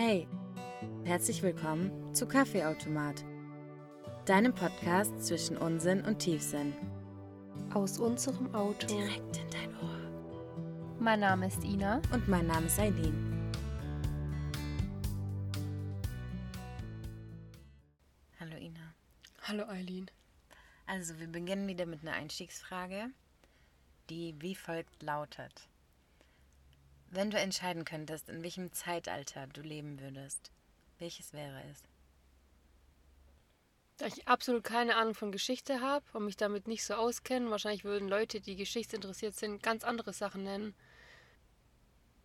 Hey, herzlich willkommen zu Kaffeeautomat, deinem Podcast zwischen Unsinn und Tiefsinn. Aus unserem Auto. Direkt in dein Ohr. Mein Name ist Ina. Und mein Name ist Eileen. Hallo Ina. Hallo Eileen. Also, wir beginnen wieder mit einer Einstiegsfrage, die wie folgt lautet. Wenn du entscheiden könntest, in welchem Zeitalter du leben würdest, welches wäre es? Da ich absolut keine Ahnung von Geschichte habe und mich damit nicht so auskenne, wahrscheinlich würden Leute, die geschichtsinteressiert sind, ganz andere Sachen nennen.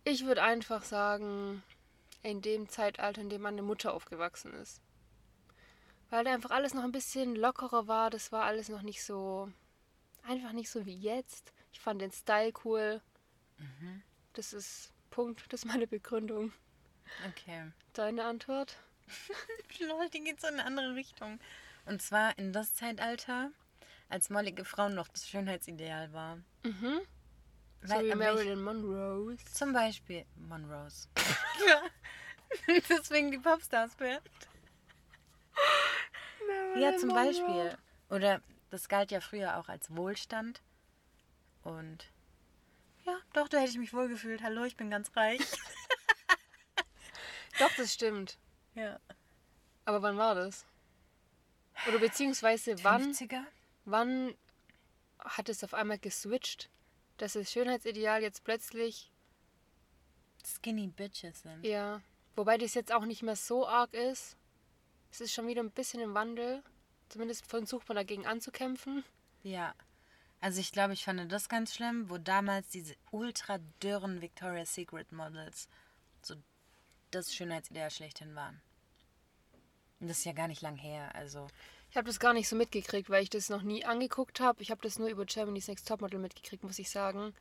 Ich würde einfach sagen, in dem Zeitalter, in dem meine Mutter aufgewachsen ist. Weil da einfach alles noch ein bisschen lockerer war, das war alles noch nicht so, einfach nicht so wie jetzt. Ich fand den Style cool. Mhm. Das ist Punkt, das ist meine Begründung. Okay. Deine Antwort? Lol, die geht so in eine andere Richtung. Und zwar in das Zeitalter, als mollige Frauen noch das Schönheitsideal war. Mhm. So Weil- wie aber ich- Marilyn Monroe. Zum Beispiel Monrose. ja. Deswegen die Popstars-Band. Ja, zum Beispiel. Oder das galt ja früher auch als Wohlstand. Und ja, doch, da hätte ich mich wohl gefühlt. Hallo, ich bin ganz reich. Doch, das stimmt. ja. Aber wann war das? Oder beziehungsweise wann, 50er? wann hat es auf einmal geswitcht, dass das Schönheitsideal jetzt plötzlich, Skinny Bitches sind. ja, wobei das jetzt auch nicht mehr so arg ist. Es ist schon wieder ein bisschen im Wandel. Zumindest versucht man dagegen anzukämpfen. Ja. Also ich glaube, ich fand das ganz schlimm, wo damals diese ultra dürren Victoria's Secret Models so das Schönheitsideal schlechthin waren. Und das ist ja gar nicht lang her, also Ich habe das gar nicht so mitgekriegt, weil ich das noch nie angeguckt habe. Ich habe das nur über Germany's Next Topmodel mitgekriegt, muss ich sagen.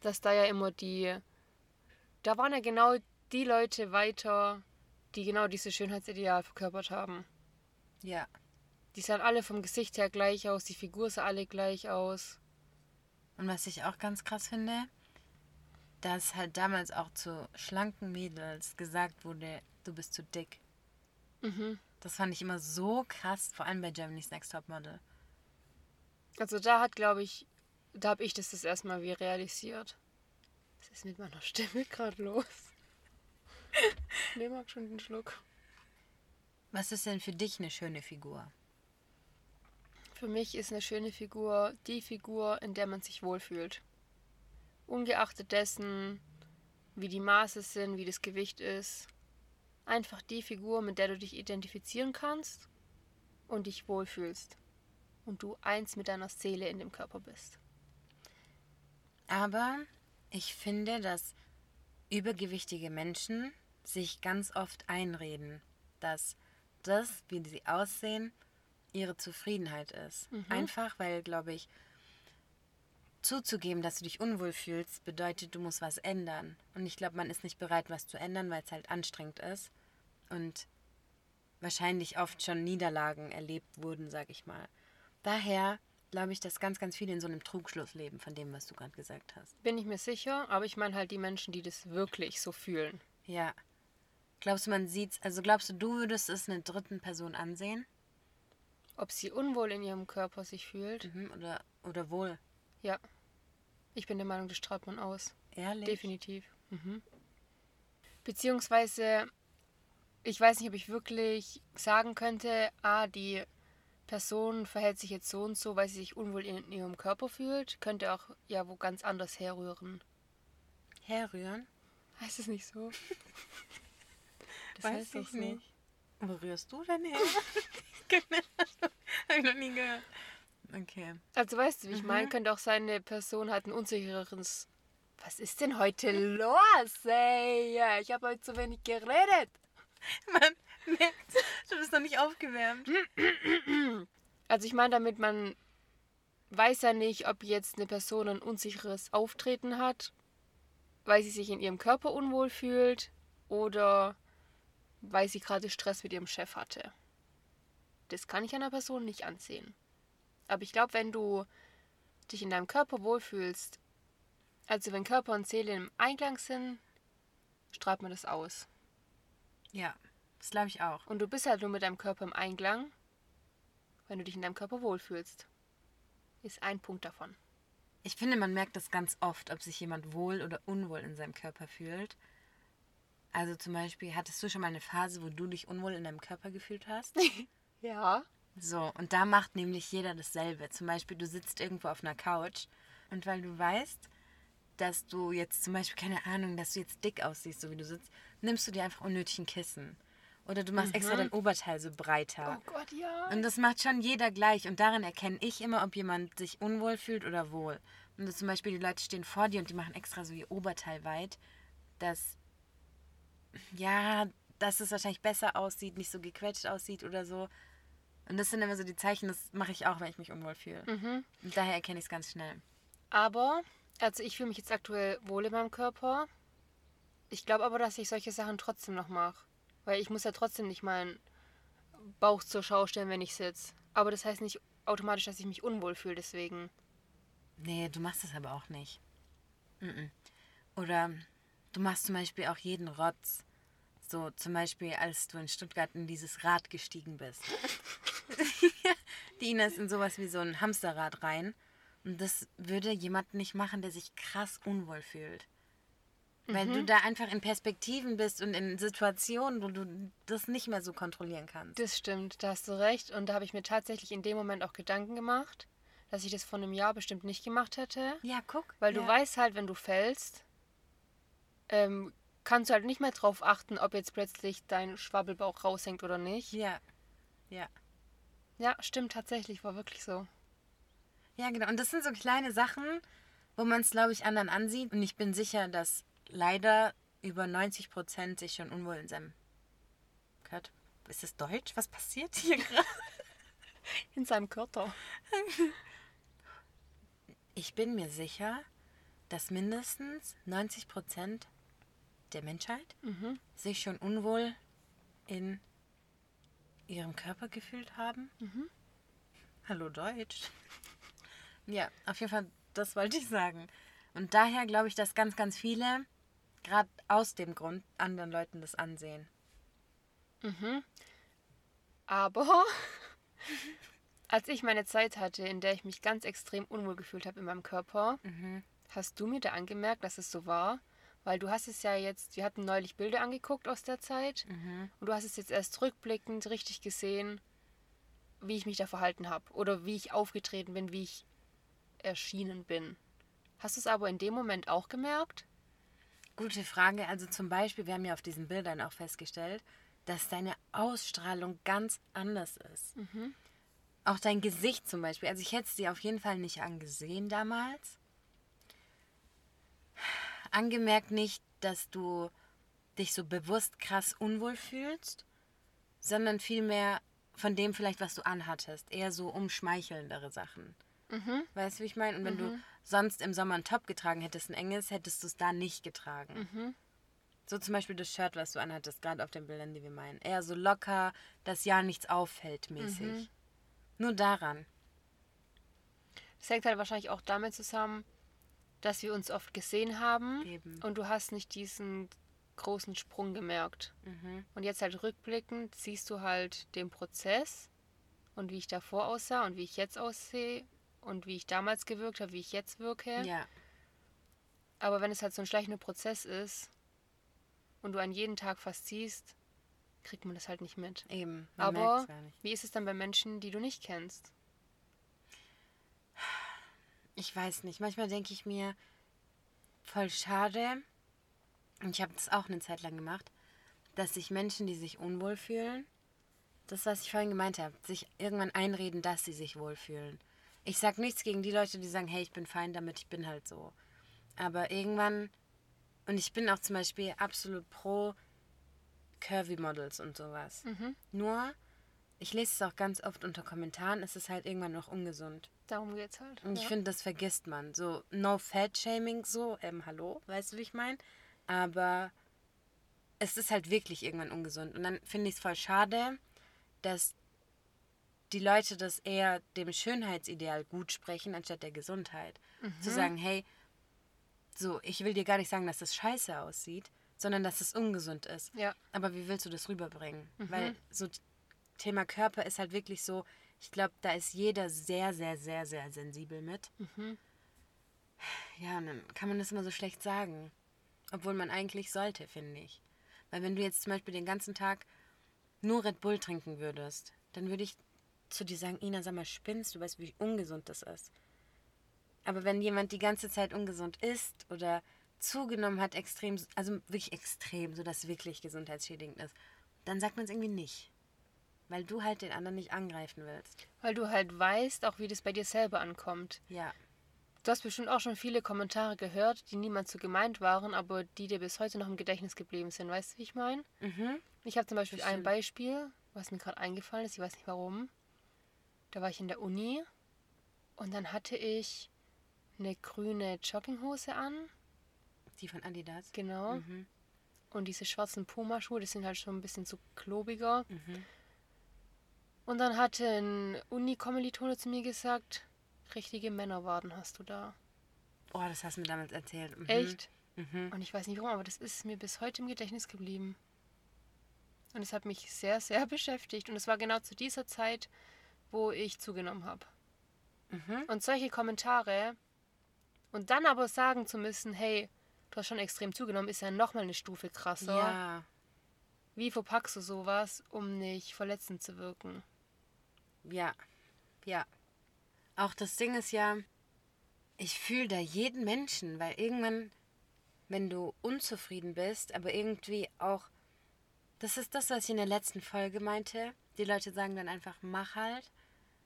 Dass da ja immer die. Da waren ja genau die Leute weiter, die genau dieses Schönheitsideal verkörpert haben. ja. Die sahen alle vom Gesicht her gleich aus, die Figur sah alle gleich aus. Und was ich auch ganz krass finde, dass halt damals auch zu schlanken Mädels gesagt wurde, du bist zu dick. Mhm. Das fand ich immer so krass, vor allem bei Germany's Next Topmodel. Also da hat, glaube ich, da habe ich das das erste Mal wie realisiert. Was ist mit meiner Stimme gerade los? Nee, mag schon den Schluck. Was ist denn für dich eine schöne Figur? Für mich ist eine schöne Figur die Figur, in der man sich wohlfühlt. Ungeachtet dessen, wie die Maße sind, wie das Gewicht ist. Einfach die Figur, mit der du dich identifizieren kannst und dich wohlfühlst. Und du eins mit deiner Seele in dem Körper bist. Aber ich finde, dass übergewichtige Menschen sich ganz oft einreden, dass das, wie sie aussehen, ihre Zufriedenheit ist. Einfach weil, glaube ich, zuzugeben, dass du dich unwohl fühlst, bedeutet, du musst was ändern. Und ich glaube, man ist nicht bereit, was zu ändern, weil es halt anstrengend ist. Und wahrscheinlich oft schon Niederlagen erlebt wurden, sag ich mal. Daher glaube ich, dass ganz, ganz viele in so einem Trugschluss leben, von dem, was du gerade gesagt hast. Bin ich mir sicher, aber ich meine halt die Menschen, die das wirklich so fühlen. Ja. Glaubst du, man sieht's, also glaubst du, du würdest es einer dritten Person ansehen? Ob sie unwohl in ihrem Körper sich fühlt? Mhm, oder, oder wohl? Ja. Ich bin der Meinung, das strahlt man aus. Ehrlich? Definitiv. Mhm. Beziehungsweise, ich weiß nicht, ob ich wirklich sagen könnte, ah, die Person verhält sich jetzt so und so, weil sie sich unwohl in ihrem Körper fühlt. Könnte auch ja wo ganz anders herrühren. Herrühren? Heißt es nicht so? Das Weiß ich so. nicht. Wo rührst du denn her? Hab ich noch nie gehört. Okay. Also weißt du, wie ich meine? Könnte auch sein, eine Person hat ein unsicheres... Was ist denn heute los, ey? Ich habe heute zu wenig geredet. Man merkt, du bist noch nicht aufgewärmt. Also ich meine damit, man weiß ja nicht, ob jetzt eine Person ein unsicheres Auftreten hat, weil sie sich in ihrem Körper unwohl fühlt oder weil sie gerade Stress mit ihrem Chef hatte. Das kann ich einer Person nicht ansehen. Aber ich glaube, wenn du dich in deinem Körper wohlfühlst, also wenn Körper und Seele im Einklang sind, strahlt man das aus. Ja, das glaube ich auch. Und du bist halt nur mit deinem Körper im Einklang, wenn du dich in deinem Körper wohlfühlst. Ist ein Punkt davon. Ich finde, man merkt das ganz oft, ob sich jemand wohl oder unwohl in seinem Körper fühlt. Also zum Beispiel, hattest du schon mal eine Phase, wo du dich unwohl in deinem Körper gefühlt hast? Ja. So, und da macht nämlich jeder dasselbe. Zum Beispiel, du sitzt irgendwo auf einer Couch und weil du weißt, dass du jetzt zum Beispiel, keine Ahnung, dass du jetzt dick aussiehst, so wie du sitzt, nimmst du dir einfach unnötig ein Kissen. Oder du machst extra dein Oberteil so breiter. Oh Gott, ja. Und das macht schon jeder gleich. Und darin erkenne ich immer, ob jemand sich unwohl fühlt oder wohl. Und zum Beispiel, die Leute stehen vor dir und die machen extra so ihr Oberteil weit, dass, ja, dass es wahrscheinlich besser aussieht, nicht so gequetscht aussieht oder so. Und das sind immer so die Zeichen, das mache ich auch, wenn ich mich unwohl fühle. Und daher erkenne ich es ganz schnell. Aber, also ich fühle mich jetzt aktuell wohl in meinem Körper. Ich glaube aber, dass ich solche Sachen trotzdem noch mache. Weil ich muss ja trotzdem nicht meinen Bauch zur Schau stellen, wenn ich sitze. Aber das heißt nicht automatisch, dass ich mich unwohl fühle deswegen. Nee, du machst das aber auch nicht. Mhm. Oder du machst zum Beispiel auch jeden Rotz. So zum Beispiel, als du in Stuttgart in dieses Rad gestiegen bist. die Ina ist in sowas wie so ein Hamsterrad rein. Und das würde jemand nicht machen, der sich krass unwohl fühlt. Weil du da einfach in Perspektiven bist und in Situationen, wo du das nicht mehr so kontrollieren kannst. Das stimmt, da hast du recht. Und da habe ich mir tatsächlich in dem Moment auch Gedanken gemacht, dass ich das vor einem Jahr bestimmt nicht gemacht hätte. Ja, guck. Weil du ja. weißt halt, wenn du fällst, ähm, kannst du halt nicht mehr drauf achten, ob jetzt plötzlich dein Schwabbelbauch raushängt oder nicht. Ja. Ja. Ja, stimmt tatsächlich, war wirklich so. Ja, genau. Und das sind so kleine Sachen, wo man es, glaube ich, anderen ansieht. Und ich bin sicher, dass leider über 90 Prozent sich schon unwohl in seinem Körper. Ist das Deutsch? Was passiert hier gerade? In seinem Körper. Ich bin mir sicher, dass mindestens 90 Prozent der Menschheit sich schon unwohl in ihrem Körper gefühlt haben. Hallo Deutsch. Ja, auf jeden Fall, das wollte ich sagen. Und daher glaube ich, dass ganz, ganz viele, gerade aus dem Grund, anderen Leuten das ansehen. Aber als ich meine Zeit hatte, in der ich mich ganz extrem unwohl gefühlt habe in meinem Körper, hast du mir da angemerkt, dass es so war? Weil du hast es ja jetzt, wir hatten neulich Bilder angeguckt aus der Zeit und du hast es jetzt erst rückblickend richtig gesehen, wie ich mich da verhalten habe oder wie ich aufgetreten bin, wie ich erschienen bin. Hast du es aber in dem Moment auch gemerkt? Gute Frage. Also zum Beispiel, wir haben ja auf diesen Bildern auch festgestellt, dass deine Ausstrahlung ganz anders ist. Auch dein Gesicht zum Beispiel. Also ich hätte es dir auf jeden Fall nicht angesehen damals. Angemerkt nicht, dass du dich so bewusst krass unwohl fühlst, sondern vielmehr von dem vielleicht, was du anhattest. Eher so umschmeichelndere Sachen. Weißt du, wie ich meine? Und wenn du sonst im Sommer ein Top getragen hättest, ein enges, hättest du es da nicht getragen. So zum Beispiel das Shirt, was du anhattest, gerade auf den Bildern, die wir meinen. Eher so locker, dass ja nichts auffällt mäßig. Nur daran. Das hängt halt wahrscheinlich auch damit zusammen, dass wir uns oft gesehen haben Eben. und du hast nicht diesen großen Sprung gemerkt. Und jetzt halt rückblickend siehst du halt den Prozess und wie ich davor aussah und wie ich jetzt aussehe und wie ich damals gewirkt habe, wie ich jetzt wirke. Ja. Aber wenn es halt so ein schleichender Prozess ist und du an jeden Tag fast siehst, kriegt man das halt nicht mit. Eben. Aber wie ist es dann bei Menschen, die du nicht kennst? Ich weiß nicht. Manchmal denke ich mir, voll schade. Und ich habe das auch eine Zeit lang gemacht, dass sich Menschen, die sich unwohl fühlen, das, was ich vorhin gemeint habe, sich irgendwann einreden, dass sie sich wohlfühlen. Ich sag nichts gegen die Leute, die sagen, hey, ich bin fein damit, ich bin halt so. Aber irgendwann, und ich bin auch zum Beispiel absolut pro Curvy Models und sowas. Nur, ich lese es auch ganz oft unter Kommentaren, es ist halt irgendwann noch ungesund. Darum geht's halt. Und ich ja. finde, das vergisst man. So, no fat shaming, so, ähm, hallo, weißt du, wie ich meine? Aber es ist halt wirklich irgendwann ungesund. Und dann finde ich es voll schade, dass die Leute das eher dem Schönheitsideal gut sprechen, anstatt der Gesundheit. Zu sagen, hey, so, ich will dir gar nicht sagen, dass das scheiße aussieht, sondern dass es ungesund ist. Ja. Aber wie willst du das rüberbringen? Mhm. Weil so Thema Körper ist halt wirklich so, ich glaube, da ist jeder sehr, sehr, sehr, sehr sensibel mit. Mhm. Ja, und dann kann man das immer so schlecht sagen. Obwohl man eigentlich sollte, finde ich. Weil wenn du jetzt zum Beispiel den ganzen Tag nur Red Bull trinken würdest, dann würde ich zu dir sagen, Ina, sag mal, spinnst du, weißt, wie ungesund das ist. Aber wenn jemand die ganze Zeit ungesund isst oder zugenommen hat, extrem, also wirklich extrem, so dass wirklich gesundheitsschädigend ist, dann sagt man es irgendwie nicht. Weil du halt den anderen nicht angreifen willst. Weil du halt weißt, auch wie das bei dir selber ankommt. Ja. Du hast bestimmt auch schon viele Kommentare gehört, die niemand so gemeint waren, aber die dir bis heute noch im Gedächtnis geblieben sind. Weißt du, wie ich meine? Mhm. Ich habe zum Beispiel ein Bestimmt. Beispiel, was mir gerade eingefallen ist, ich weiß nicht warum. Da war ich in der Uni und dann hatte ich eine grüne Jogginghose an, Die von Adidas. genau. Mhm. Und diese schwarzen Pumaschuhe, die sind halt schon ein bisschen zu klobiger. Mhm. Und dann hatte ein Uni-Kommilitone zu mir gesagt, richtige Männerwaden hast du da. Oh, das hast du mir damals erzählt. Mhm. Echt? Mhm. Und ich weiß nicht warum, aber das ist mir bis heute im Gedächtnis geblieben. Und es hat mich sehr, sehr beschäftigt. Und es war genau zu dieser Zeit, wo ich zugenommen habe. Mhm. Und solche Kommentare und dann aber sagen zu müssen, hey, du hast schon extrem zugenommen, ist ja nochmal eine Stufe krasser. Ja. Wie verpackst du sowas, um nicht verletzend zu wirken? Ja, ja. Auch das Ding ist ja, ich fühle da jeden Menschen, weil irgendwann, wenn du unzufrieden bist, aber irgendwie auch, das ist das, was ich in der letzten Folge meinte. Die Leute sagen dann einfach, mach halt,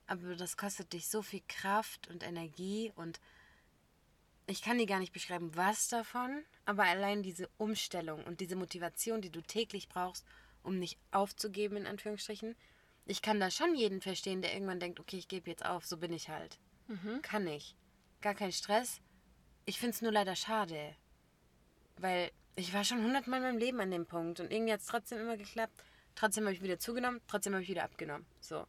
aber das kostet dich so viel Kraft und Energie und ich kann dir gar nicht beschreiben, was davon, aber allein diese Umstellung und diese Motivation, die du täglich brauchst, um nicht aufzugeben, in Anführungsstrichen, ich kann da schon jeden verstehen, der irgendwann denkt, okay, ich gebe jetzt auf, so bin ich halt. Kann ich. Gar kein Stress. Ich finde es nur leider schade. Weil ich war schon hundertmal in meinem Leben an dem Punkt und irgendwie hat es trotzdem immer geklappt. Trotzdem habe ich wieder zugenommen, trotzdem habe ich wieder abgenommen. So.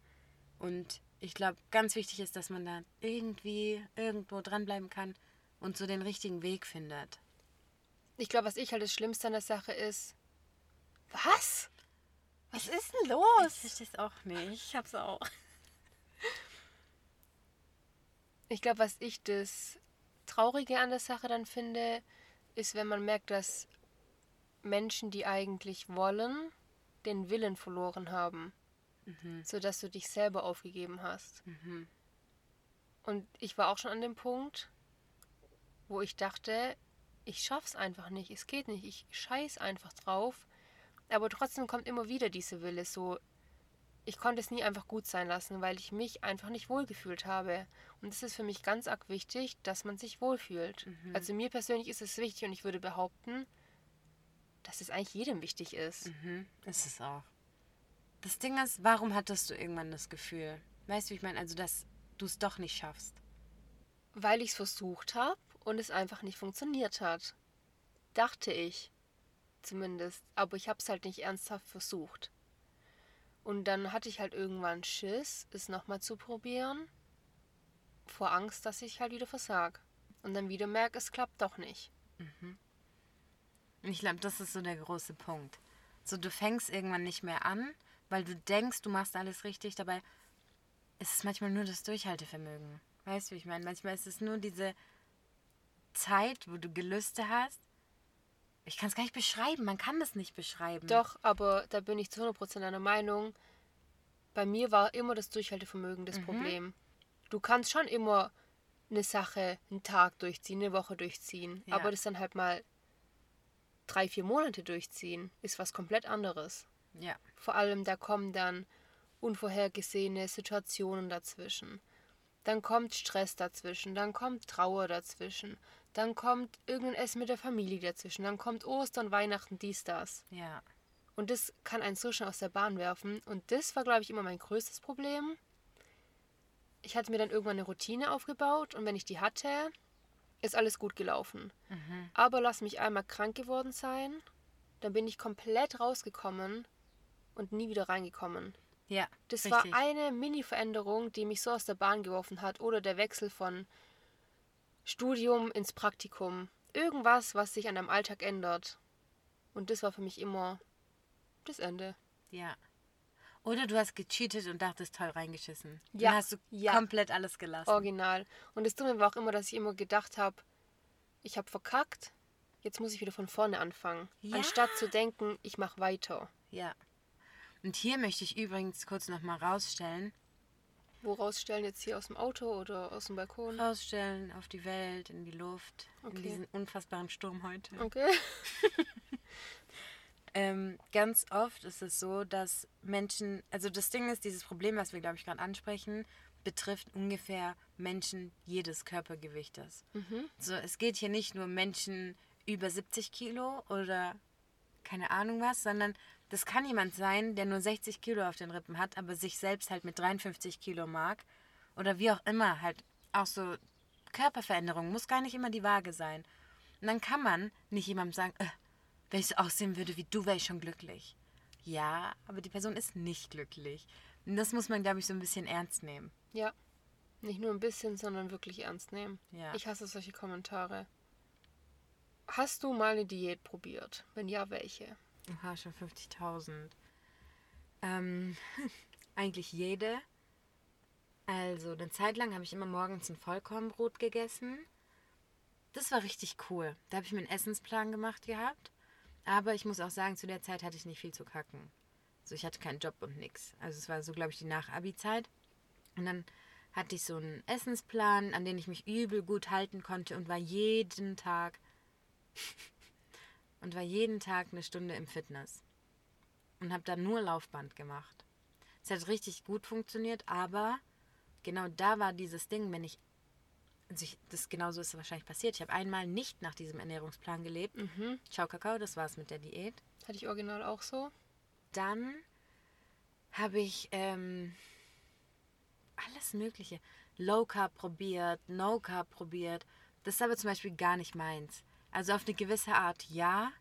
Und ich glaube, ganz wichtig ist, dass man da irgendwie irgendwo dranbleiben kann und so den richtigen Weg findet. Ich glaube, was ich halt das Schlimmste an der Sache ist. Was? Was ist denn Ich los? verstehe es auch nicht. Ich hab's auch. Ich glaube, was ich das Traurige an der Sache dann finde, ist, wenn man merkt, dass Menschen, die eigentlich wollen, den Willen verloren haben. Sodass du dich selber aufgegeben hast. Mhm. Und ich war auch schon an dem Punkt, wo ich dachte, ich schaff's einfach nicht, es geht nicht, ich scheiß einfach drauf. Aber trotzdem kommt immer wieder diese Wille, so ich konnte es nie einfach gut sein lassen, weil ich mich einfach nicht wohlgefühlt habe. Und es ist für mich ganz arg wichtig, dass man sich wohlfühlt. Also mir persönlich ist es wichtig und ich würde behaupten, dass es eigentlich jedem wichtig ist. Mhm, ist es auch. Das Ding ist, warum hattest du irgendwann das Gefühl? Weißt du, wie ich meine? Also, dass du es doch nicht schaffst. Weil ich es versucht habe und es einfach nicht funktioniert hat. Dachte ich. Zumindest. Aber ich habe es halt nicht ernsthaft versucht. Und dann hatte ich halt irgendwann Schiss, es nochmal zu probieren. Vor Angst, dass ich halt wieder versag. Und dann wieder merke, es klappt doch nicht. Und ich glaube, das ist so der große Punkt. So, du fängst irgendwann nicht mehr an, weil du denkst, du machst alles richtig. Dabei ist es manchmal nur das Durchhaltevermögen. Weißt du, wie ich meine? Manchmal ist es nur diese Zeit, wo du Gelüste hast. Ich kann es gar nicht beschreiben. Man kann das nicht beschreiben. Doch, aber da bin ich zu 100% einer Meinung. Bei mir war immer das Durchhaltevermögen das Problem. Du kannst schon immer eine Sache einen Tag durchziehen, eine Woche durchziehen. Ja. Aber das dann halt mal drei, vier Monate durchziehen, ist was komplett anderes. Ja. Vor allem, da kommen dann unvorhergesehene Situationen dazwischen. Dann kommt Stress dazwischen, dann kommt Trauer dazwischen, dann kommt irgendein Essen mit der Familie dazwischen, dann kommt Ostern, Weihnachten, dies, das. Ja. Und das kann einen so schnell aus der Bahn werfen. Und das war, glaube ich, immer mein größtes Problem. Ich hatte mir dann irgendwann eine Routine aufgebaut und wenn ich die hatte, ist alles gut gelaufen. Aber lass mich einmal krank geworden sein, dann bin ich komplett rausgekommen und nie wieder reingekommen. Ja. Das richtig. war eine Mini-Veränderung, die mich so aus der Bahn geworfen hat. Oder der Wechsel von Studium ins Praktikum. Irgendwas, was sich an deinem Alltag ändert. Und das war für mich immer das Ende. Ja. Oder du hast gecheatet und dachtest toll reingeschissen. Ja, Dann hast du ja. komplett alles gelassen. Original. Und das Dumme war auch immer, dass ich immer gedacht habe, ich habe verkackt, jetzt muss ich wieder von vorne anfangen. Ja. Anstatt zu denken, ich mache weiter. Ja. Und hier möchte ich übrigens kurz nochmal rausstellen, Woraus stellen jetzt hier aus dem Auto oder aus dem Balkon? rausstellen auf die Welt, in die Luft, in Okay. diesen unfassbaren Sturm heute. Okay. Ähm, ganz oft ist es so, dass Menschen, also das Ding ist, dieses Problem, was wir, glaube ich, gerade ansprechen, betrifft ungefähr Menschen jedes Körpergewichtes. Mhm. So, es geht hier nicht nur Menschen über 70 Kilo oder keine Ahnung was, sondern das kann jemand sein, der nur 60 Kilo auf den Rippen hat, aber sich selbst halt mit 53 Kilo mag. Oder wie auch immer, halt auch so Körperveränderungen, muss gar nicht immer die Waage sein. Und dann kann man nicht jemandem sagen, äh, wenn ich so aussehen würde wie du, wäre ich schon glücklich. Ja, aber die Person ist nicht glücklich. Und das muss man, glaube ich, so ein bisschen ernst nehmen. Ja. Nicht nur ein bisschen, sondern wirklich ernst nehmen. Ja. Ich hasse solche Kommentare. Hast du mal eine Diät probiert? Wenn ja, welche? Aha, schon 50.000. Ähm, eigentlich jede. Also, eine Zeit lang habe ich immer morgens ein Vollkornbrot gegessen. Das war richtig cool. Da habe ich mir einen Essensplan gemacht gehabt. Aber ich muss auch sagen, zu der Zeit hatte ich nicht viel zu kacken. Also ich hatte keinen Job und nix. Also es war so, glaube ich, die Nach-Abi-Zeit. Und dann hatte ich so einen Essensplan, an den ich mich übel gut halten konnte und war jeden Tag und war jeden Tag eine Stunde im Fitness. Und habe dann nur Laufband gemacht. Es hat richtig gut funktioniert, aber genau da war dieses Ding, wenn ich, also ich das genauso ist wahrscheinlich passiert. Ich habe einmal nicht nach diesem Ernährungsplan gelebt. Mhm. Ciao Kakao, das war's mit der Diät. Hatte ich original auch so. Dann habe ich ähm, alles Mögliche. Low Carb probiert, No Carb probiert. Das ist aber zum Beispiel gar nicht meins. Also auf eine gewisse Art ja,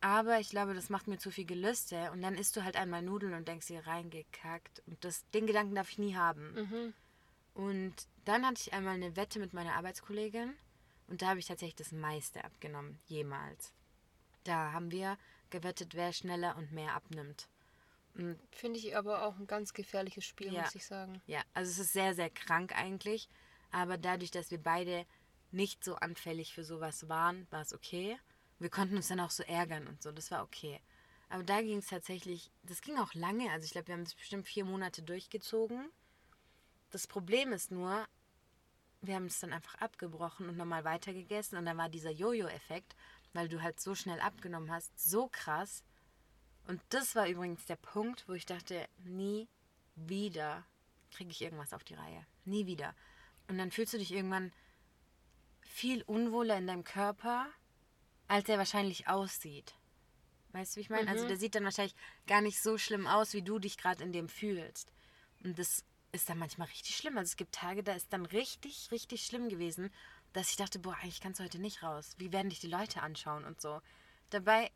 aber ich glaube, das macht mir zu viel Gelüste und dann isst du halt einmal Nudeln und denkst dir reingekackt. Und das, den Gedanken darf ich nie haben. Mhm. Und dann hatte ich einmal eine Wette mit meiner Arbeitskollegin und da habe ich tatsächlich das meiste abgenommen, jemals. Da haben wir gewettet, wer schneller und mehr abnimmt. Finde ich aber auch ein ganz gefährliches Spiel, Ja. muss ich sagen. ja, also es ist sehr, sehr krank eigentlich. Aber dadurch, dass wir beide nicht so anfällig für sowas waren, war es okay. Wir konnten uns dann auch so ärgern und so, das war okay. Aber da ging es tatsächlich, das ging auch lange. Also ich glaube, wir haben das bestimmt vier Monate durchgezogen. Das Problem ist nur, wir haben es dann einfach abgebrochen und nochmal weitergegessen. Und dann war dieser Jojo-Effekt, weil du halt so schnell abgenommen hast, so krass. Und das war übrigens der Punkt, wo ich dachte, nie wieder kriege ich irgendwas auf die Reihe. Nie wieder. Und dann fühlst du dich irgendwann viel unwohler in deinem Körper, als er wahrscheinlich aussieht. Weißt du, wie ich meine? Also der sieht dann wahrscheinlich gar nicht so schlimm aus, wie du dich gerade in dem fühlst. Und das ist dann manchmal richtig schlimm. Also es gibt Tage, da ist dann richtig, richtig schlimm gewesen, dass ich dachte, boah, eigentlich kannst du heute nicht raus. Wie werden dich die Leute anschauen und so. Dabei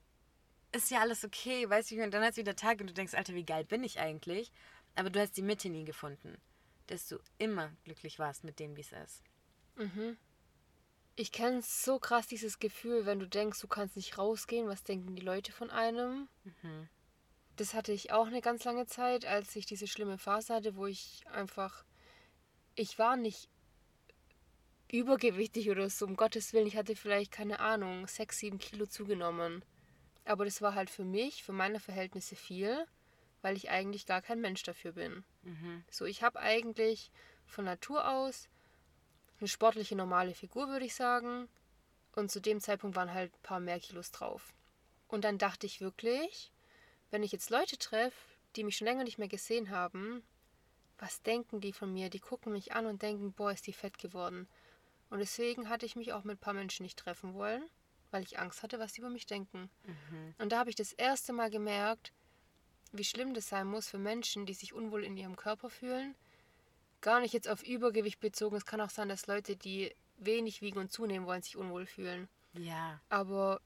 ist ja alles okay, weißt du, und dann hast du wieder Tag und du denkst, Alter, wie geil bin ich eigentlich? Aber du hast die Mitte nie gefunden, dass du immer glücklich warst mit dem, wie es ist. Ich kenne so krass dieses Gefühl, wenn du denkst, du kannst nicht rausgehen, was denken die Leute von einem. Das hatte ich auch eine ganz lange Zeit, als ich diese schlimme Phase hatte, wo ich einfach, ich war nicht übergewichtig oder so, um Gottes Willen. Ich hatte vielleicht, keine Ahnung, sechs, sieben Kilo zugenommen. Aber das war halt für mich, für meine Verhältnisse viel, weil ich eigentlich gar kein Mensch dafür bin. So, ich habe eigentlich von Natur aus eine sportliche, normale Figur, würde ich sagen. Und zu dem Zeitpunkt waren halt ein paar mehr Kilos drauf. Und dann dachte ich wirklich, wenn ich jetzt Leute treffe, die mich schon länger nicht mehr gesehen haben, was denken die von mir? Die gucken mich an und denken, boah, ist die fett geworden. Und deswegen hatte ich mich auch mit ein paar Menschen nicht treffen wollen, weil ich Angst hatte, was die über mich denken. Und da habe ich das erste Mal gemerkt, wie schlimm das sein muss für Menschen, die sich unwohl in ihrem Körper fühlen. Gar nicht jetzt auf Übergewicht bezogen. Es kann auch sein, dass Leute, die wenig wiegen und zunehmen wollen, sich unwohl fühlen. Ja, Aber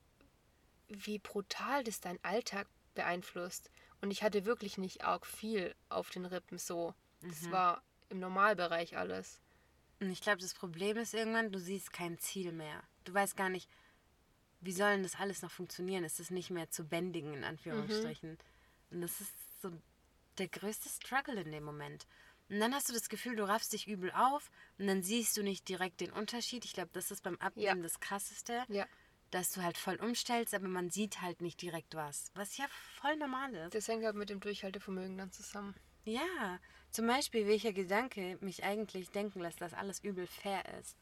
wie brutal das dein Alltag beeinflusst. Und ich hatte wirklich nicht arg viel auf den Rippen so. Das war im Normalbereich alles. und ich glaube, das Problem ist irgendwann, du siehst kein Ziel mehr. Du weißt gar nicht, wie soll denn das alles noch funktionieren? Ist es nicht mehr zu bändigen, in Anführungsstrichen? Und das ist so der größte Struggle in dem Moment. Und dann hast du das Gefühl, du raffst dich übel auf und dann siehst du nicht direkt den Unterschied. Ich glaube, das ist beim Abnehmen Ja. das Krasseste, Ja. dass du halt voll umstellst, aber man sieht halt nicht direkt was. Was ja voll normal ist. Das hängt halt mit dem Durchhaltevermögen dann zusammen. Ja, zum Beispiel, welcher Gedanke mich eigentlich denken lässt, dass alles übel fair ist.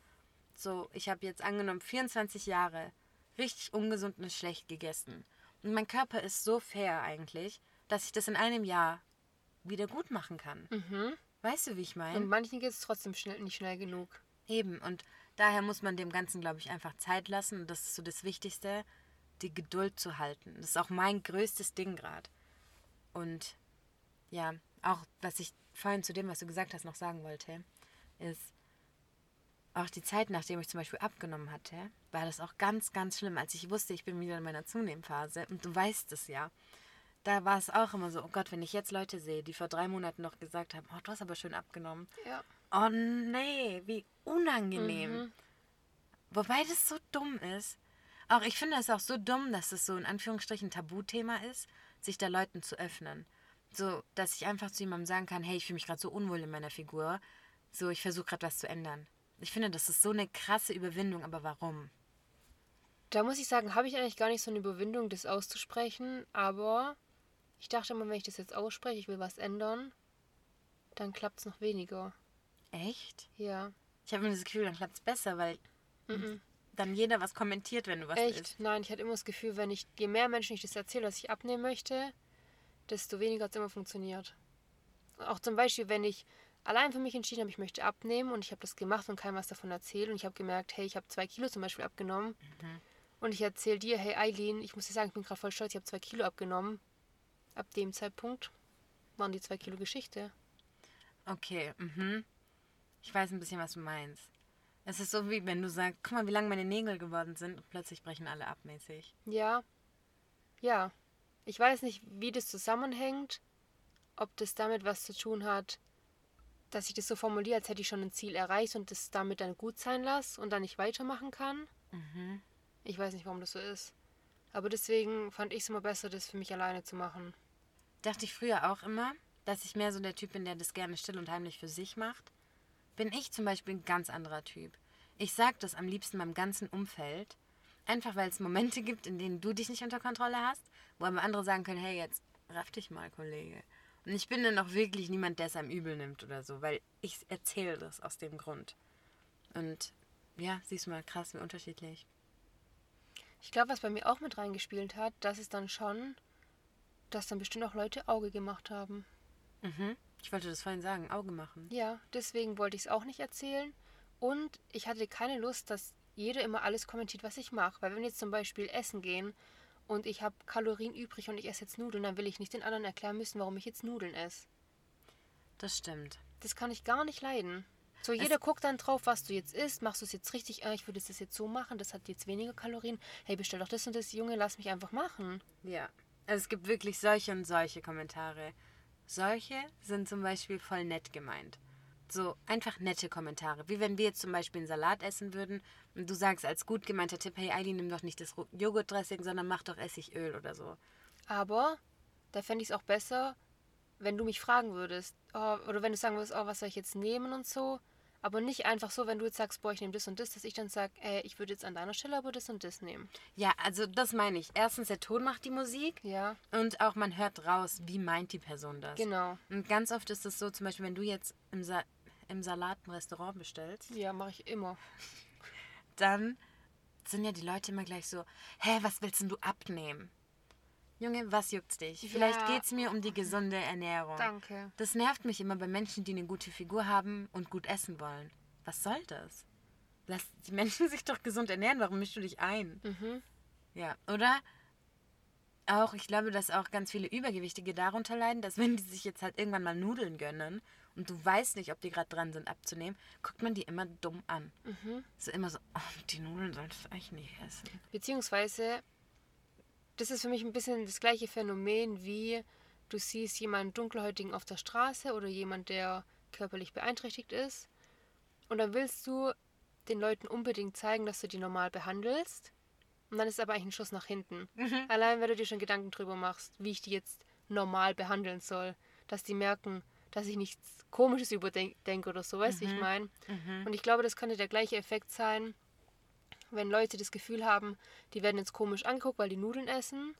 So, ich habe jetzt angenommen 24 Jahre richtig ungesund und schlecht gegessen. Und mein Körper ist so fair eigentlich, dass ich das in einem Jahr wieder gut machen kann. Mhm. Weißt du, wie ich meine? Und manchen geht es trotzdem schnell, nicht schnell genug. Eben, und daher muss man dem Ganzen, glaube ich, einfach Zeit lassen. Und das ist so das Wichtigste, die Geduld zu halten. Das ist auch mein größtes Ding gerade. Und ja, auch was ich vorhin zu dem, was du gesagt hast, noch sagen wollte, ist, auch die Zeit, nachdem ich zum Beispiel abgenommen hatte, war das auch ganz, ganz schlimm, als ich wusste, ich bin wieder in meiner Zunehmphase. Und du weißt es ja. Da war es auch immer so, oh Gott, wenn ich jetzt Leute sehe, die vor drei Monaten noch gesagt haben, oh, du hast aber schön abgenommen. Ja. Oh nee, wie unangenehm. Mhm. Wobei das so dumm ist. Auch ich finde es auch so dumm, dass es so in Anführungsstrichen Tabuthema ist, sich da Leuten zu öffnen. So, dass ich einfach zu jemandem sagen kann, hey, ich fühle mich gerade so unwohl in meiner Figur. So, ich versuche gerade was zu ändern. Ich finde, das ist so eine krasse Überwindung, aber warum? Da muss ich sagen, habe ich eigentlich gar nicht so eine Überwindung, das auszusprechen, aber ich dachte immer, wenn ich das jetzt ausspreche, ich will was ändern, dann klappt es noch weniger. Echt? Ja. Ich habe mir das Gefühl, dann klappt es besser, weil Mhm. dann jeder was kommentiert, wenn du was Echt? isst. Nein, ich hatte immer das Gefühl, wenn ich, je mehr Menschen ich das erzähle, dass ich abnehmen möchte, desto weniger hat es immer funktioniert. Auch zum Beispiel, wenn ich allein für mich entschieden habe, ich möchte abnehmen und ich habe das gemacht und keinem was davon erzählt und ich habe gemerkt, hey, ich habe zwei Kilo zum Beispiel abgenommen und ich erzähle dir, hey Eileen, ich muss dir sagen, ich bin gerade voll stolz, ich habe zwei Kilo abgenommen. Ab dem Zeitpunkt waren die zwei Kilo Geschichte. Okay, mhm. Ich weiß ein bisschen, was du meinst. Es ist so wie wenn du sagst, guck mal, wie lang meine Nägel geworden sind und plötzlich brechen alle ab mäßig. Ja. Ja. Ich weiß nicht, wie das zusammenhängt, ob das damit was zu tun hat, dass ich das so formuliere, als hätte ich schon ein Ziel erreicht und das damit dann gut sein lasse und dann nicht weitermachen kann. Mhm. Ich weiß nicht, warum das so ist. Aber deswegen fand ich es immer besser, das für mich alleine zu machen. Dachte ich früher auch immer, dass ich mehr so der Typ bin, der das gerne still und heimlich für sich macht. Bin ich zum Beispiel ein ganz anderer Typ. Ich sag das am liebsten meinem ganzen Umfeld. Einfach weil es Momente gibt, in denen du dich nicht unter Kontrolle hast, wo aber andere sagen können, hey, jetzt raff dich mal, Kollege. Und ich bin dann auch wirklich niemand, der es einem übel nimmt oder so, weil ich erzähle das aus dem Grund. Und ja, siehst du mal, krass, wie unterschiedlich. Ich glaube, was bei mir auch mit reingespielt hat, dass es dann schon, dass dann bestimmt auch Leute Auge gemacht haben. Mhm. Ich wollte das vorhin sagen, Auge machen. Ja, deswegen wollte ich es auch nicht erzählen. Und ich hatte keine Lust, dass jeder immer alles kommentiert, was ich mache. Weil wenn wir jetzt zum Beispiel essen gehen und ich habe Kalorien übrig und ich esse jetzt Nudeln, dann will ich nicht den anderen erklären müssen, warum ich jetzt Nudeln esse. Das stimmt. Das kann ich gar nicht leiden. So, jeder guckt dann drauf, was du jetzt isst. Machst du es jetzt richtig? Äh, ich würde es jetzt so machen. Das hat jetzt weniger Kalorien. Hey, bestell doch das und das. Junge, lass mich einfach machen. Ja. Also es gibt wirklich solche und solche Kommentare. Solche sind zum Beispiel voll nett gemeint. So einfach nette Kommentare. Wie wenn wir jetzt zum Beispiel einen Salat essen würden und du sagst als gut gemeinter Tipp, hey Eileen, nimm doch nicht das Joghurtdressing, sondern mach doch Essigöl oder so. Aber da fände ich es auch besser, wenn du mich fragen würdest. Oh, oder wenn du sagen würdest, oh, was soll ich jetzt nehmen und so. Aber nicht einfach so, wenn du jetzt sagst, boah, ich nehme das und das, dass ich dann sage, ey, ich würde jetzt an deiner Stelle aber das und das nehmen. Ja, also das meine ich. Erstens, der Ton macht die Musik Ja, und auch man hört raus, wie meint die Person das. genau. Und ganz oft ist es so, zum Beispiel, wenn du jetzt im, Sa im Salat ein Restaurant bestellst, Ja, mache ich immer. dann sind ja die Leute immer gleich so, hä, was willst denn du abnehmen? Junge, was juckt's dich? Vielleicht Ja. geht's mir um die gesunde Ernährung. Danke. Das nervt mich immer bei Menschen, die eine gute Figur haben und gut essen wollen. Was soll das? Lass die Menschen sich doch gesund ernähren, warum mischst du dich ein? Mhm. Ja, oder? Auch, ich glaube, dass auch ganz viele Übergewichtige darunter leiden, dass wenn die sich jetzt halt irgendwann mal Nudeln gönnen und du weißt nicht, ob die gerade dran sind abzunehmen, guckt man die immer dumm an. Mhm. So immer so, oh, die Nudeln solltest du eigentlich nicht essen. Beziehungsweise, das ist für mich ein bisschen das gleiche Phänomen wie du siehst jemanden dunkelhäutigen auf der Straße oder jemand, der körperlich beeinträchtigt ist. Und dann willst du den Leuten unbedingt zeigen, dass du die normal behandelst. Und dann ist es aber eigentlich ein Schuss nach hinten. Allein, wenn du dir schon Gedanken drüber machst, wie ich die jetzt normal behandeln soll, dass die merken, dass ich nichts Komisches überdenke oder so, weißt du, wie ich meine? Und ich glaube, das könnte der gleiche Effekt sein, wenn Leute das Gefühl haben, die werden jetzt komisch angeguckt, weil die Nudeln essen.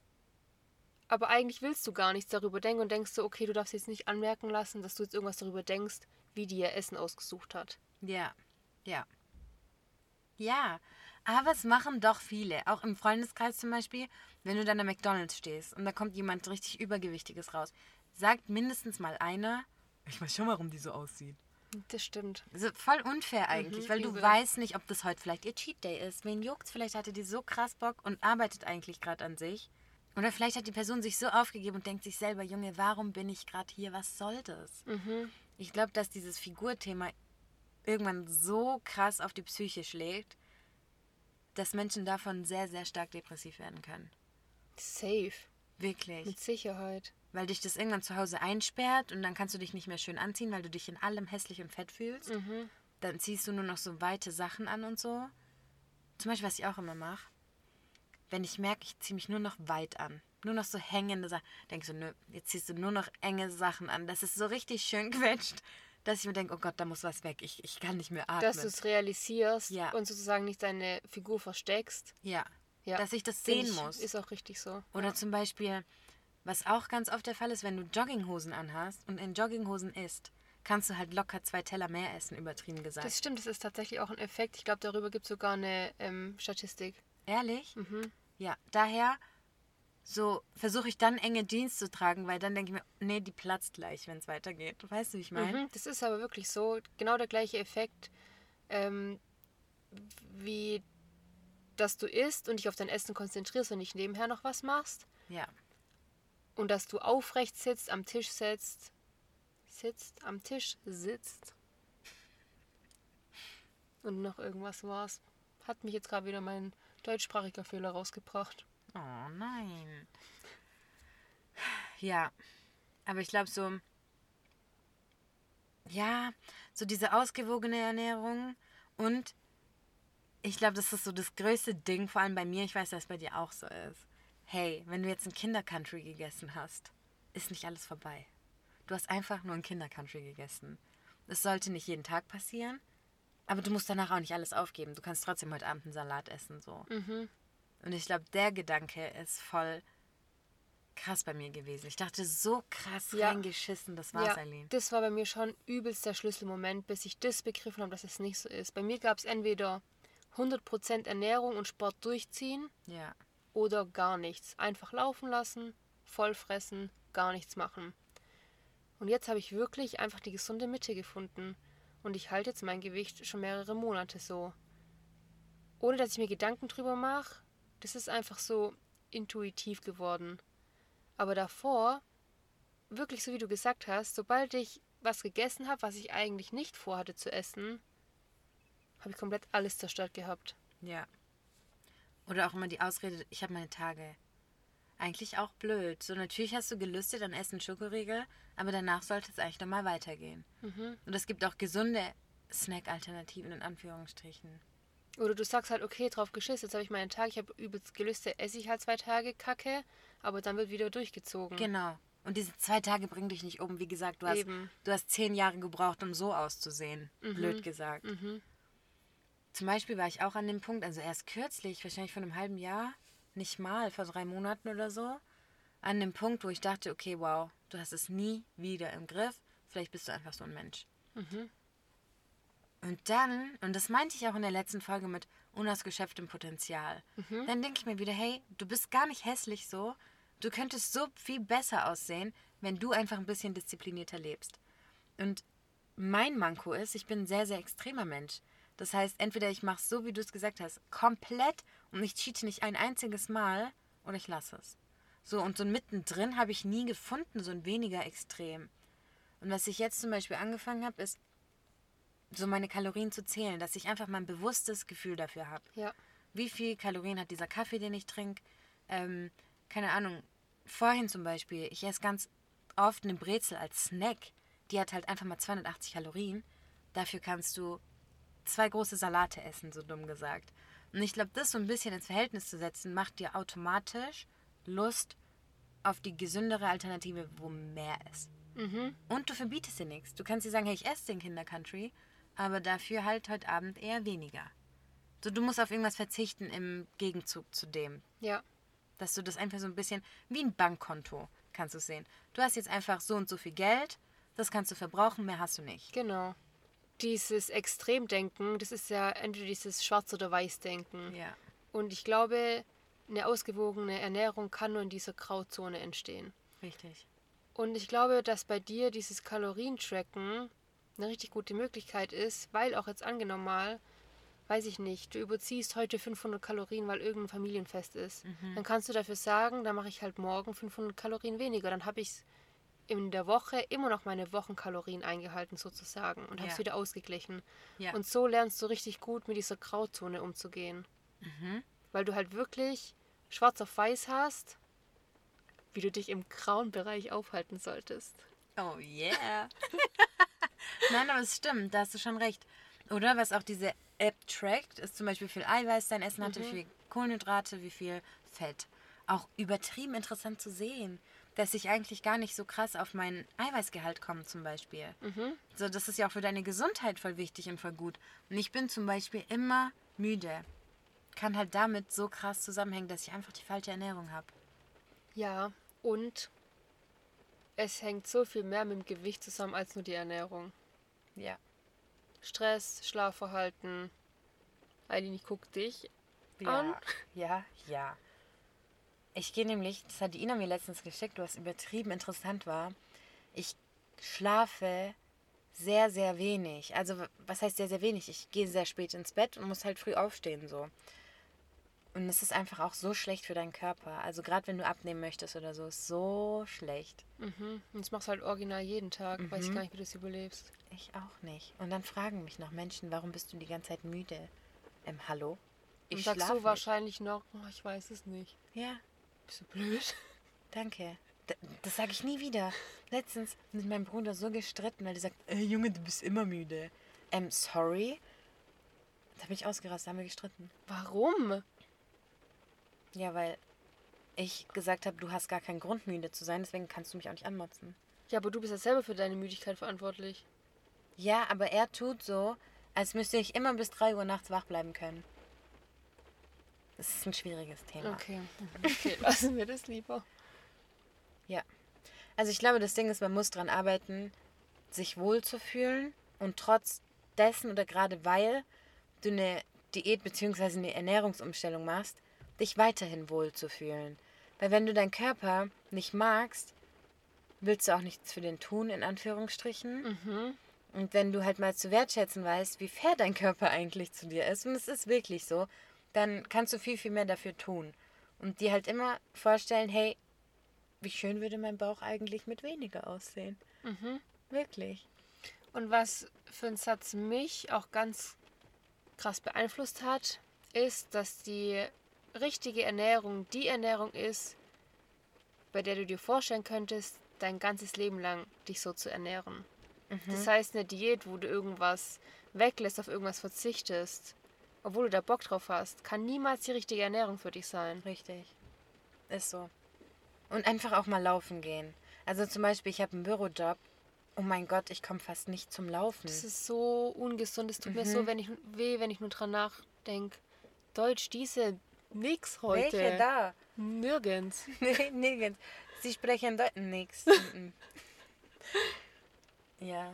Aber eigentlich willst du gar nichts darüber denken und denkst so, okay, du darfst jetzt nicht anmerken lassen, dass du jetzt irgendwas darüber denkst, wie die ihr Essen ausgesucht hat. Ja, ja. Ja, aber es machen doch viele. Auch im Freundeskreis zum Beispiel, wenn du dann am McDonalds stehst und da kommt jemand richtig Übergewichtiges raus, sagt mindestens mal einer, ich weiß schon, warum die so aussieht. Das stimmt. Also voll unfair eigentlich, Mhm, weil du übel. weißt nicht, ob das heute vielleicht ihr Cheat Day ist. Wen juckt's? Vielleicht hatte die so krass Bock und arbeitet eigentlich gerade an sich. Oder vielleicht hat die Person sich so aufgegeben und denkt sich selber, Junge, warum bin ich gerade hier? Was soll das? Mhm. Ich glaube, dass dieses Figurthema irgendwann so krass auf die Psyche schlägt, dass Menschen davon sehr, sehr stark depressiv werden können. Safe. Wirklich. Mit Sicherheit. Weil dich das irgendwann zu Hause einsperrt und dann kannst du dich nicht mehr schön anziehen, weil du dich in allem hässlich und fett fühlst. Mhm. Dann ziehst du nur noch so weite Sachen an und so. Zum Beispiel, was ich auch immer mache, wenn ich merke, ich ziehe mich nur noch weit an. Nur noch so hängende Sachen. Denkst du, nö, jetzt ziehst du nur noch enge Sachen an. Das ist so richtig schön quetscht, dass ich mir denke, oh Gott, da muss was weg. Ich, ich kann nicht mehr atmen. Dass du es realisierst Ja. und sozusagen nicht deine Figur versteckst. ja. Ja. Dass ich das sehen ich, muss. Ist auch richtig so. Oder ja. zum Beispiel, was auch ganz oft der Fall ist, wenn du Jogginghosen anhast und in Jogginghosen isst, kannst du halt locker zwei Teller mehr essen, übertrieben gesagt. Das stimmt, das ist tatsächlich auch ein Effekt. Ich glaube, darüber gibt es sogar eine ähm, Statistik. Ehrlich? Mhm. Ja, daher so versuche ich dann enge Jeans zu tragen, weil dann denke ich mir, nee, die platzt gleich, wenn es weitergeht. Weißt du, wie ich meine? Mhm, das ist aber wirklich so. Genau der gleiche Effekt, ähm, wie dass du isst und dich auf dein Essen konzentrierst und nicht nebenher noch was machst. Ja. Und dass du aufrecht sitzt, am Tisch sitzt. Sitzt, am Tisch sitzt. Und noch irgendwas war's. Hat mich jetzt gerade wieder mein deutschsprachiger Fehler rausgebracht. Oh nein. Ja, aber ich glaube so, ja, so diese ausgewogene Ernährung und ich glaube, das ist so das größte Ding, vor allem bei mir, ich weiß, dass es bei dir auch so ist. Hey, wenn du jetzt ein Kindercountry gegessen hast, ist nicht alles vorbei. Du hast einfach nur ein Kindercountry gegessen. Das sollte nicht jeden Tag passieren, aber du musst danach auch nicht alles aufgeben. Du kannst trotzdem heute Abend einen Salat essen, so. Mhm. Und ich glaube, der Gedanke ist voll krass bei mir gewesen. Ich dachte, so krass Ja. reingeschissen, das war's, Ja, Eileen. das war bei mir schon übelst der Schlüsselmoment, bis ich das begriffen habe, dass es nicht so ist. Bei mir gab es entweder 100% Ernährung und Sport durchziehen Ja. Oder gar nichts. Einfach laufen lassen, voll fressen, gar nichts machen. Und jetzt habe ich wirklich einfach die gesunde Mitte gefunden. Und ich halte jetzt mein Gewicht schon mehrere Monate so. Ohne dass ich mir Gedanken drüber mache. Das ist einfach so intuitiv geworden. Aber davor, wirklich so wie du gesagt hast, sobald ich was gegessen habe, was ich eigentlich nicht vorhatte zu essen, habe ich komplett alles zerstört gehabt. Ja. Oder auch immer die Ausrede, ich habe meine Tage. Eigentlich auch blöd. So, natürlich hast du gelüstet an Essen Schokoriegel, aber danach sollte es eigentlich nochmal weitergehen. Mhm. Und es gibt auch gesunde Snack-Alternativen in Anführungsstrichen. Oder du sagst halt, okay, drauf geschissen, jetzt habe ich meinen Tag, ich habe übelst gelüstet, esse ich halt zwei Tage Kacke, aber dann wird wieder durchgezogen. Genau. Und diese zwei Tage bringen dich nicht um. Wie gesagt, du hast, Eben. du hast zehn Jahre gebraucht, um so auszusehen. Blöd gesagt. Mhm. Zum Beispiel war ich auch an dem Punkt, also erst kürzlich, wahrscheinlich vor einem halben Jahr, nicht mal, vor drei Monaten oder so, an dem Punkt, wo ich dachte, okay, wow, du hast es nie wieder im Griff. Vielleicht bist du einfach so ein Mensch. Mhm. Und dann, und das meinte ich auch in der letzten Folge mit unausgeschöpftem Potenzial, Mhm. dann denke ich mir wieder, hey, du bist gar nicht hässlich so. Du könntest so viel besser aussehen, wenn du einfach ein bisschen disziplinierter lebst. Und mein Manko ist, ich bin ein sehr, sehr extremer Mensch. Das heißt, entweder ich mache es so, wie du es gesagt hast, komplett und ich cheate nicht ein einziges Mal oder ich lasse es. So, und so ein mittendrin habe ich nie gefunden, so ein weniger extrem. Und was ich jetzt zum Beispiel angefangen habe, ist, so meine Kalorien zu zählen, dass ich einfach mal ein bewusstes Gefühl dafür habe. Ja. Wie viel Kalorien hat dieser Kaffee, den ich trinke? Ähm, keine Ahnung. Vorhin zum Beispiel, ich esse ganz oft eine Brezel als Snack. Die hat halt einfach mal 280 Kalorien. Dafür kannst du zwei große Salate essen, so dumm gesagt. Und ich glaube, das so ein bisschen ins Verhältnis zu setzen, macht dir automatisch Lust auf die gesündere Alternative, wo mehr ist. Mhm. Und du verbietest dir nichts. Du kannst dir sagen, hey, ich esse den Kindercountry, aber dafür halt heute Abend eher weniger. So, du musst auf irgendwas verzichten im Gegenzug zu dem. Ja. Dass du das einfach so ein bisschen wie ein Bankkonto kannst du sehen. Du hast jetzt einfach so und so viel Geld, das kannst du verbrauchen, mehr hast du nicht. Genau. Dieses Extremdenken, das ist ja entweder dieses Schwarz- oder Weiß-Denken. Ja. Und ich glaube, eine ausgewogene Ernährung kann nur in dieser Grauzone entstehen. Richtig. Und ich glaube, dass bei dir dieses Kalorientracken eine richtig gute Möglichkeit ist, weil auch jetzt angenommen mal, weiß ich nicht, du überziehst heute 500 Kalorien, weil irgendein Familienfest ist. Dann kannst du dafür sagen, dann mache ich halt morgen 500 Kalorien weniger. Dann habe ich in der Woche immer noch meine Wochenkalorien eingehalten sozusagen und habe es wieder ausgeglichen. Ja. Und so lernst du richtig gut mit dieser Grauzone umzugehen. Weil du halt wirklich schwarz auf weiß hast, wie du dich im grauen Bereich aufhalten solltest. Oh yeah. Nein, aber es stimmt, da hast du schon recht. Oder was auch diese App trackt, ist zum Beispiel, wie viel Eiweiß dein Essen hatte, wie viel Kohlenhydrate, wie viel Fett. Auch übertrieben interessant zu sehen, dass ich eigentlich gar nicht so krass auf meinen Eiweißgehalt komme zum Beispiel. So, das ist ja auch für deine Gesundheit voll wichtig und voll gut. Und ich bin zum Beispiel immer müde. Kann halt damit so krass zusammenhängen, dass ich einfach die falsche Ernährung habe. Ja, und es hängt so viel mehr mit dem Gewicht zusammen als nur die Ernährung. Ja. Stress, Schlafverhalten. Eileen, ich guck dich Ja, an. ja, ja. Ich gehe nämlich, das hat die Ina mir letztens geschickt, was übertrieben interessant war. Ich schlafe sehr, sehr wenig. Also, was heißt sehr, sehr wenig? Ich gehe sehr spät ins Bett und muss halt früh aufstehen, so. Und es ist einfach auch so schlecht für deinen Körper. Also, gerade wenn du abnehmen möchtest oder so, ist so schlecht. Mhm. Und das machst du halt original jeden Tag. Weiß ich gar nicht, wie du das überlebst. Ich auch nicht. Und dann fragen mich noch Menschen, warum bist du die ganze Zeit müde? Ähm, hallo? Und Ich sagst schlafe du nicht. wahrscheinlich noch, oh, ich weiß es nicht. Ja, Bist du blöd? Danke. D das sage ich nie wieder. Letztens mit meinem Bruder so gestritten, weil der sagt, ey Junge, du bist immer müde. Ähm, sorry? Da bin ich ausgerastet, haben wir gestritten. Warum? Ja, weil ich gesagt habe, du hast gar keinen Grund, müde zu sein, deswegen kannst du mich auch nicht anmotzen. Ja, aber du bist ja selber für deine Müdigkeit verantwortlich. Ja, aber er tut so, als müsste ich immer bis 3 Uhr nachts wach bleiben können. Das ist ein schwieriges Thema. Okay. Mhm. Okay, lassen wir das lieber. Ja. Also ich glaube, das Ding ist, man muss dran arbeiten, sich wohl zu fühlen und trotz dessen oder gerade weil du eine Diät bzw. eine Ernährungsumstellung machst, dich weiterhin wohl zu fühlen. Weil wenn du deinen Körper nicht magst, willst du auch nichts für den tun, in Anführungsstrichen. Und wenn du halt mal zu wertschätzen weißt, wie fair dein Körper eigentlich zu dir ist, und es ist wirklich so, dann kannst du viel, viel mehr dafür tun. Und dir halt immer vorstellen, hey, wie schön würde mein Bauch eigentlich mit weniger aussehen. Wirklich. Und was für ein Satz mich auch ganz krass beeinflusst hat, ist, dass die richtige Ernährung die Ernährung ist, bei der du dir vorstellen könntest, dein ganzes Leben lang dich so zu ernähren. Das heißt, eine Diät, wo du irgendwas weglässt, auf irgendwas verzichtest, obwohl du da Bock drauf hast, kann niemals die richtige Ernährung für dich sein. Richtig. Ist so. Und einfach auch mal laufen gehen. Also zum Beispiel, ich habe einen Bürojob. Oh mein Gott, ich komme fast nicht zum Laufen. Das ist so ungesund. Es tut mir so wenn ich, weh, wenn ich nur dran nachdenke. Deutsch, diese nix heute. Welche da? Nirgends. Nee, nirgends. Sie sprechen Deutsch. Nix. Mhm. ja,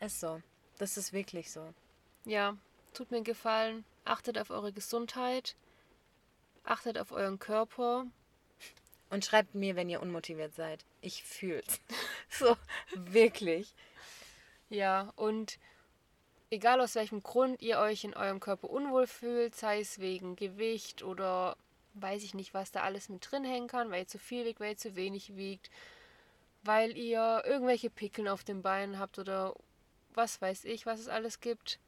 ist so. Das ist wirklich so. Ja, tut mir einen Gefallen. Achtet auf eure Gesundheit. Achtet auf euren Körper. Und schreibt mir, wenn ihr unmotiviert seid. Ich fühl's. so, wirklich. Ja, und egal aus welchem Grund ihr euch in eurem Körper unwohl fühlt, sei es wegen Gewicht oder weiß ich nicht, was da alles mit drin hängen kann, weil ihr zu viel wiegt, weil ihr zu wenig wiegt, weil ihr irgendwelche Pickeln auf den Beinen habt oder was weiß ich, was es alles gibt.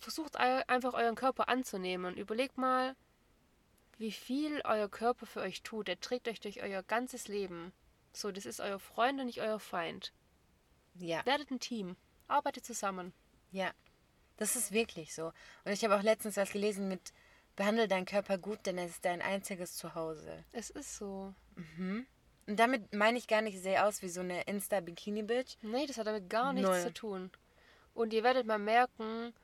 Versucht einfach euren Körper anzunehmen. Überlegt mal, wie viel euer Körper für euch tut. Er trägt euch durch euer ganzes Leben. So, das ist euer Freund und nicht euer Feind. Ja, Werdet ein Team. Arbeitet zusammen. ja. Das ist wirklich so. Und ich habe auch letztens was gelesen mit behandle deinen Körper gut, denn es ist dein einziges Zuhause. Es ist so. Mhm. Und damit meine ich gar nicht, ich sehe aus wie so eine Insta-Bikini-Bitch. Nee, das hat damit gar nichts Null. zu tun. Und ihr werdet mal merken,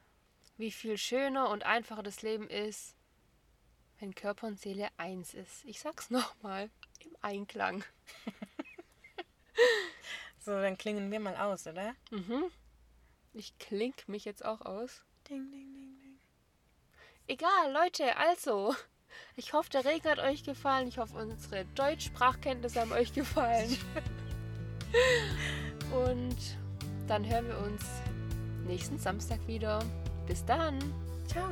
wie viel schöner und einfacher das Leben ist, wenn Körper und Seele eins ist. Ich sag's nochmal, im Einklang. So, dann klingen wir mal aus, oder? Mhm. Ich klink mich jetzt auch aus. Ding, ding, ding, ding. Egal, Leute, also. Ich hoffe, der Regen hat euch gefallen. Ich hoffe, unsere Deutschsprachkenntnisse haben euch gefallen. Und dann hören wir uns nächsten Samstag wieder. Bis dann. Ciao.